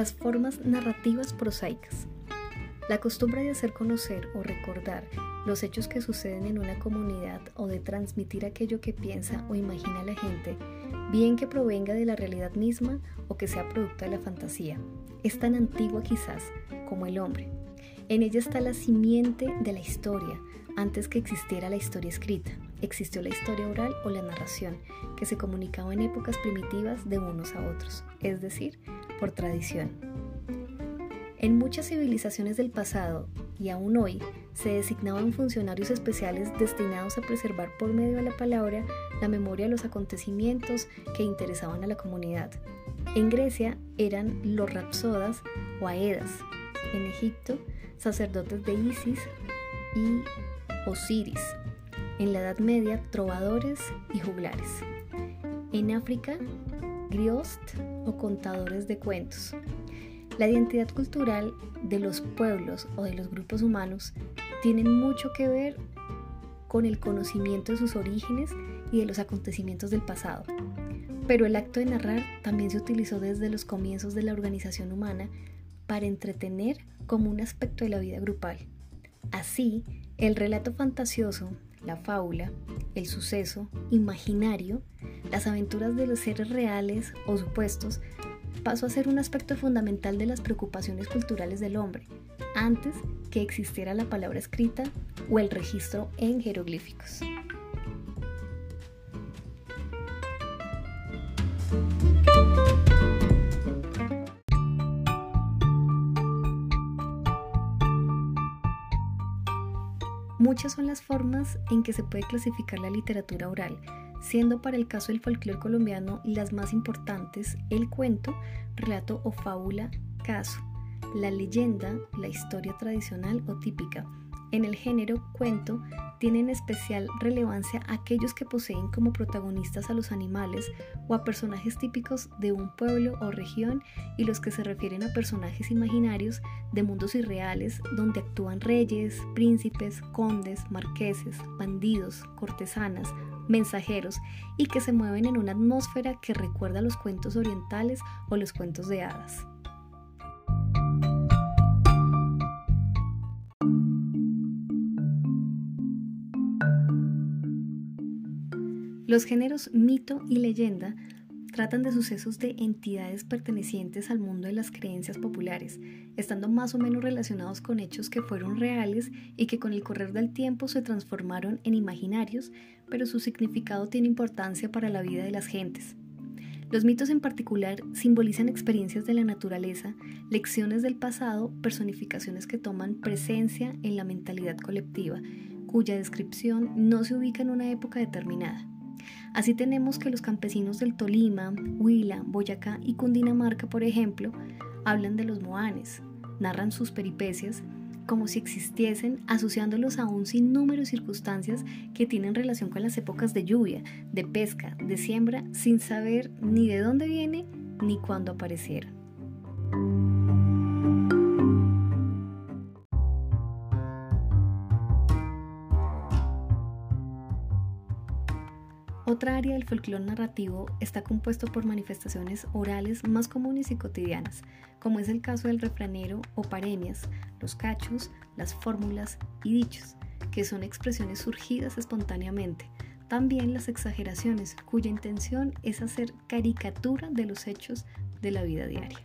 Las formas narrativas prosaicas. La costumbre de hacer conocer o recordar los hechos que suceden en una comunidad o de transmitir aquello que piensa o imagina la gente, bien que provenga de la realidad misma o que sea producto de la fantasía, es tan antigua quizás como el hombre. En ella está la simiente de la historia, antes que existiera la historia escrita. Existió la historia oral o la narración, que se comunicaba en épocas primitivas de unos a otros, es decir, por tradición. En muchas civilizaciones del pasado y aún hoy se designaban funcionarios especiales destinados a preservar por medio de la palabra la memoria de los acontecimientos que interesaban a la comunidad. En Grecia eran los rapsodas o aedas. En Egipto, sacerdotes de Isis y Osiris. En la Edad Media, trovadores y juglares. En África, griost o contadores de cuentos. La identidad cultural de los pueblos o de los grupos humanos tiene mucho que ver con el conocimiento de sus orígenes y de los acontecimientos del pasado. Pero el acto de narrar también se utilizó desde los comienzos de la organización humana para entretener como un aspecto de la vida grupal. Así, el relato fantasioso, la fábula, el suceso imaginario, las aventuras de los seres reales o supuestos pasó a ser un aspecto fundamental de las preocupaciones culturales del hombre, antes que existiera la palabra escrita o el registro en jeroglíficos. Muchas son las formas en que se puede clasificar la literatura oral, siendo para el caso del folclore colombiano las más importantes el cuento, relato o fábula, caso, la leyenda, la historia tradicional o típica. En el género cuento tienen especial relevancia aquellos que poseen como protagonistas a los animales o a personajes típicos de un pueblo o región y los que se refieren a personajes imaginarios de mundos irreales donde actúan reyes, príncipes, condes, marqueses, bandidos, cortesanas, mensajeros y que se mueven en una atmósfera que recuerda los cuentos orientales o los cuentos de hadas. Los géneros mito y leyenda tratan de sucesos de entidades pertenecientes al mundo de las creencias populares, estando más o menos relacionados con hechos que fueron reales y que con el correr del tiempo se transformaron en imaginarios, pero su significado tiene importancia para la vida de las gentes. Los mitos en particular simbolizan experiencias de la naturaleza, lecciones del pasado, personificaciones que toman presencia en la mentalidad colectiva, cuya descripción no se ubica en una época determinada. Así tenemos que los campesinos del Tolima, Huila, Boyacá y Cundinamarca, por ejemplo, hablan de los moanes, narran sus peripecias como si existiesen, asociándolos a un sinnúmero de circunstancias que tienen relación con las épocas de lluvia, de pesca, de siembra, sin saber ni de dónde viene ni cuándo aparecieron. Otra área del folclore narrativo está compuesto por manifestaciones orales más comunes y cotidianas, como es el caso del refranero o paremias, los cachos, las fórmulas y dichos, que son expresiones surgidas espontáneamente. También las exageraciones, cuya intención es hacer caricatura de los hechos de la vida diaria.